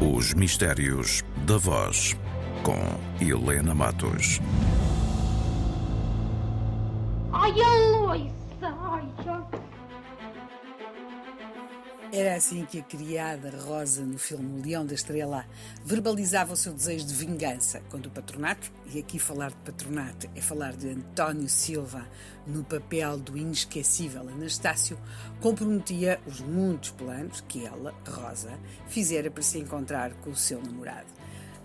Os Mistérios da Voz, com Helena Matos. Ai, a ai. Era assim que a criada Rosa, no filme O Leão da Estrela, verbalizava o seu desejo de vingança quando o patronato, e aqui falar de patronato é falar de António Silva no papel do inesquecível Anastácio, comprometia os muitos planos que ela, Rosa, fizera para se encontrar com o seu namorado.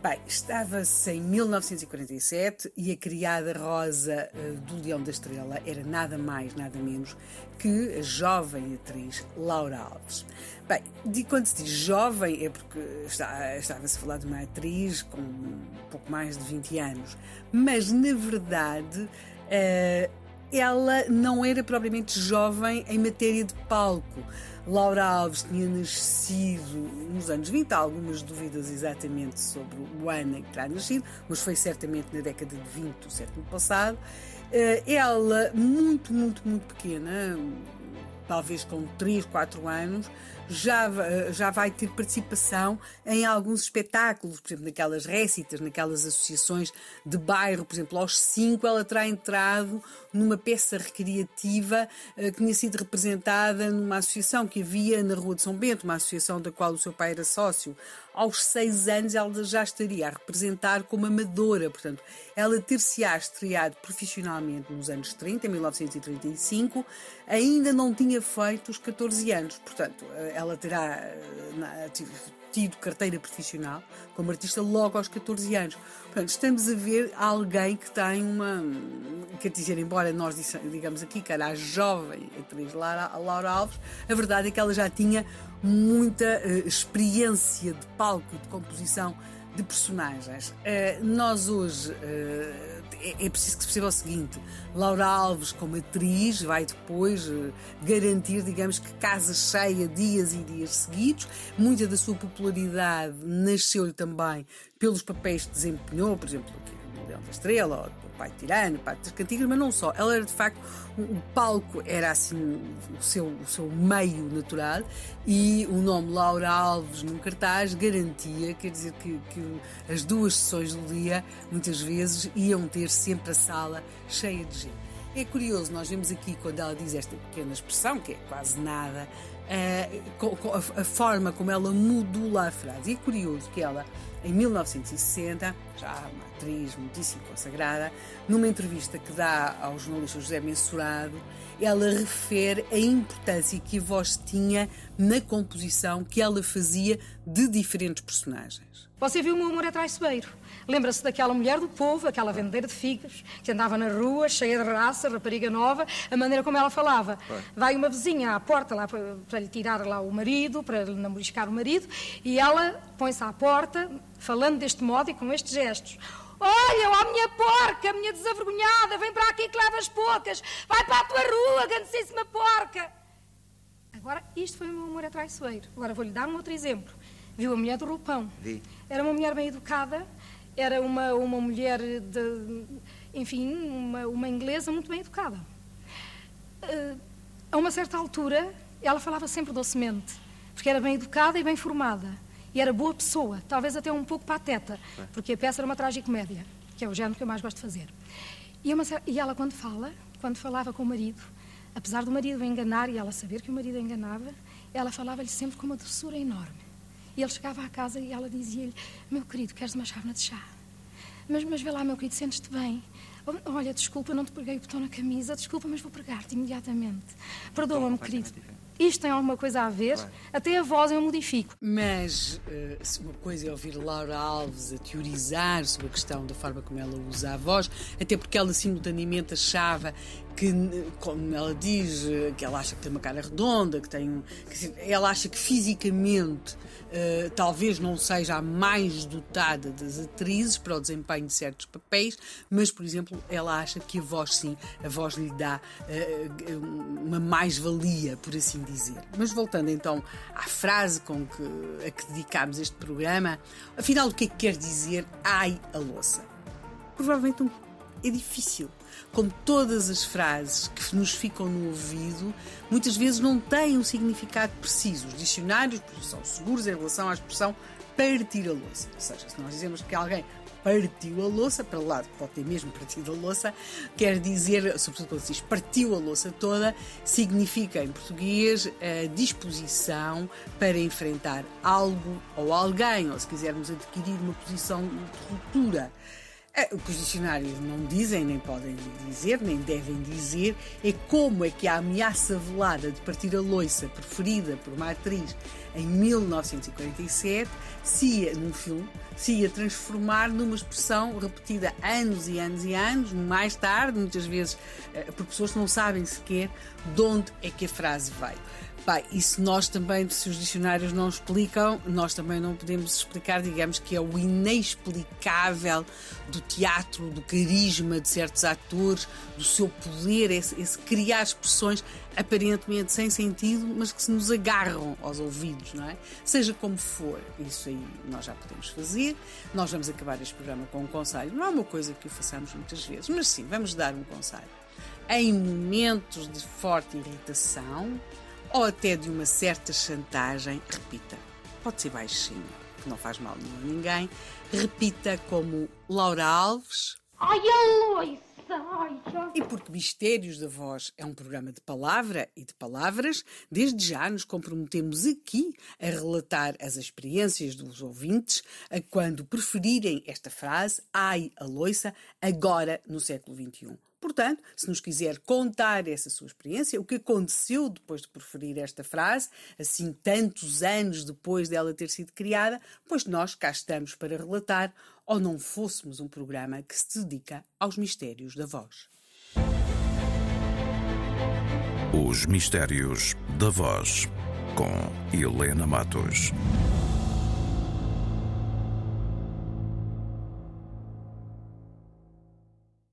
Bem, estava-se em 1947 e a criada Rosa uh, do Leão da Estrela era nada mais, nada menos que a jovem atriz Laura Alves. Bem, de quando se diz jovem é porque estava-se a falar de uma atriz com um pouco mais de 20 anos, mas na verdade. Uh, ela não era propriamente jovem em matéria de palco. Laura Alves tinha nascido nos anos 20, há algumas dúvidas exatamente sobre o ano em que terá nascido, mas foi certamente na década de 20 do século passado. Eh, ela, muito, muito, muito pequena, talvez com 3, 4 anos, já, já vai ter participação em alguns espetáculos, por exemplo, naquelas récitas, naquelas associações de bairro, por exemplo, aos 5 ela terá entrado numa peça recreativa eh, que tinha sido representada numa associação que havia na Rua de São Bento, uma associação da qual o seu pai era sócio. Aos seis anos ela já estaria a representar como amadora, portanto, ela ter-se-á estreado profissionalmente nos anos 30, em 1935, ainda não tinha feito os 14 anos, portanto, eh, ela terá eh, tido carteira profissional como artista logo aos 14 anos. Portanto, estamos a ver alguém que tem uma. Quer dizer, embora nós digamos aqui que era a jovem atriz Laura, Laura Alves, a verdade é que ela já tinha muita uh, experiência de palco e de composição de personagens. Uh, nós hoje. Uh, é, é, preciso que se perceba o seguinte: Laura Alves, como atriz, vai depois uh, garantir, digamos que casa cheia dias e dias seguidos. Muita da sua popularidade nasceu-lhe também pelos papéis que desempenhou, por exemplo, no Leão da Estrela, ou pai tirano, pai das cantigas, mas não só. Ela era de facto, o palco era assim o seu, o seu meio natural e o nome Laura Alves num cartaz garantia, quer dizer, que, que as duas sessões do dia muitas vezes iam ter sempre a sala cheia de gente. É curioso, nós vemos aqui quando ela diz esta pequena expressão, que é quase nada, a, a, a forma como ela modula a frase. E é curioso que ela em 1960, já uma atriz muitíssimo consagrada, numa entrevista que dá ao jornalista José Mensurado, ela refere a importância que a voz tinha na composição que ela fazia de diferentes personagens. Você viu o meu amor é traiçoeiro. Lembra-se daquela mulher do povo, aquela vendeira de figas, que andava na rua, cheia de raça, rapariga nova, a maneira como ela falava. Vai uma vizinha à porta lá para, para lhe tirar lá o marido, para lhe namoriscar o marido, e ela põe-se à porta, falando deste modo e com estes gestos. Olha, ó minha porca, minha desavergonhada, vem para aqui que levas poucas, vai para a tua rua, grandíssima porca. Agora, isto foi o meu amor a traiçoeiro. Agora vou-lhe dar um outro exemplo. Viu a mulher do roupão? Vi. Era uma mulher bem educada, era uma, uma mulher de, enfim, uma, uma inglesa muito bem educada. Uh, a uma certa altura, ela falava sempre docemente, porque era bem educada e bem formada. E era boa pessoa, talvez até um pouco pateta, porque a peça era uma tragicomédia, que é o género que eu mais gosto de fazer. E, uma, e ela, quando fala, quando falava com o marido, apesar do marido enganar e ela saber que o marido enganava, ela falava-lhe sempre com uma doçura enorme. E ele chegava à casa e ela dizia-lhe: Meu querido, queres uma chávena de chá? Mas, mas vê lá, meu querido, sentes-te bem? Olha, desculpa, não te preguei o botão na camisa. Desculpa, mas vou pregar-te imediatamente. Perdoa-me, querido. Isto tem alguma coisa a ver? Até a voz eu modifico. Mas uh, se uma coisa é ouvir Laura Alves a teorizar sobre a questão da forma como ela usa a voz, até porque ela simultaneamente achava que, como ela diz, que ela acha que tem uma cara redonda, que tem. Que, ela acha que fisicamente uh, talvez não seja a mais dotada das atrizes para o desempenho de certos papéis, mas, por exemplo, ela acha que a voz, sim, a voz lhe dá uh, uma mais-valia, por assim dizer. Mas voltando então à frase com que, a que dedicámos este programa, afinal, o que é que quer dizer ai a louça? Provavelmente um, é difícil como todas as frases que nos ficam no ouvido, muitas vezes não têm um significado preciso. Os dicionários são seguros em relação à expressão partir a louça. Ou seja, se nós dizemos que alguém partiu a louça, para lá pode ter mesmo partido a louça, quer dizer, sobretudo quando se diz partiu a louça toda, significa em português a disposição para enfrentar algo ou alguém, ou se quisermos adquirir uma posição de ruptura. Eh, os dicionários não dizem, nem podem dizer, nem devem dizer, é como é que a ameaça velada de partir a loiça preferida por uma atriz em 1947 se ia, num filme, se ia transformar numa expressão repetida anos e anos e anos, mais tarde, muitas vezes eh, por pessoas que não sabem sequer de onde é que a frase veio. Pai, e se nós também, se os dicionários não explicam, nós também não podemos explicar, digamos que é o inexplicável do teatro, do carisma de certos atores, do seu poder, esse, esse criar expressões aparentemente sem sentido, mas que se nos agarram aos ouvidos, não é? Seja como for, isso aí nós já podemos fazer. Nós vamos acabar este programa com um conselho. Não é uma coisa que o façamos muitas vezes, mas sim, vamos dar um conselho. Em momentos de forte irritação, ou até de uma certa chantagem, repita. Pode ser baixinho, que não faz mal nenhum a ninguém. Repita como Laura Alves. Ai, ai. E porque Mistérios da Voz é um programa de palavra e de palavras, desde já nos comprometemos aqui a relatar as experiências dos ouvintes a quando preferirem esta frase, ai, Aloísa, agora no século XXI. Portanto, se nos quiser contar essa sua experiência, o que aconteceu depois de preferir esta frase, assim tantos anos depois dela ter sido criada, pois nós cá estamos para relatar, ou não fôssemos um programa que se dedica aos mistérios da voz. Os Mistérios da Voz, com Helena Matos.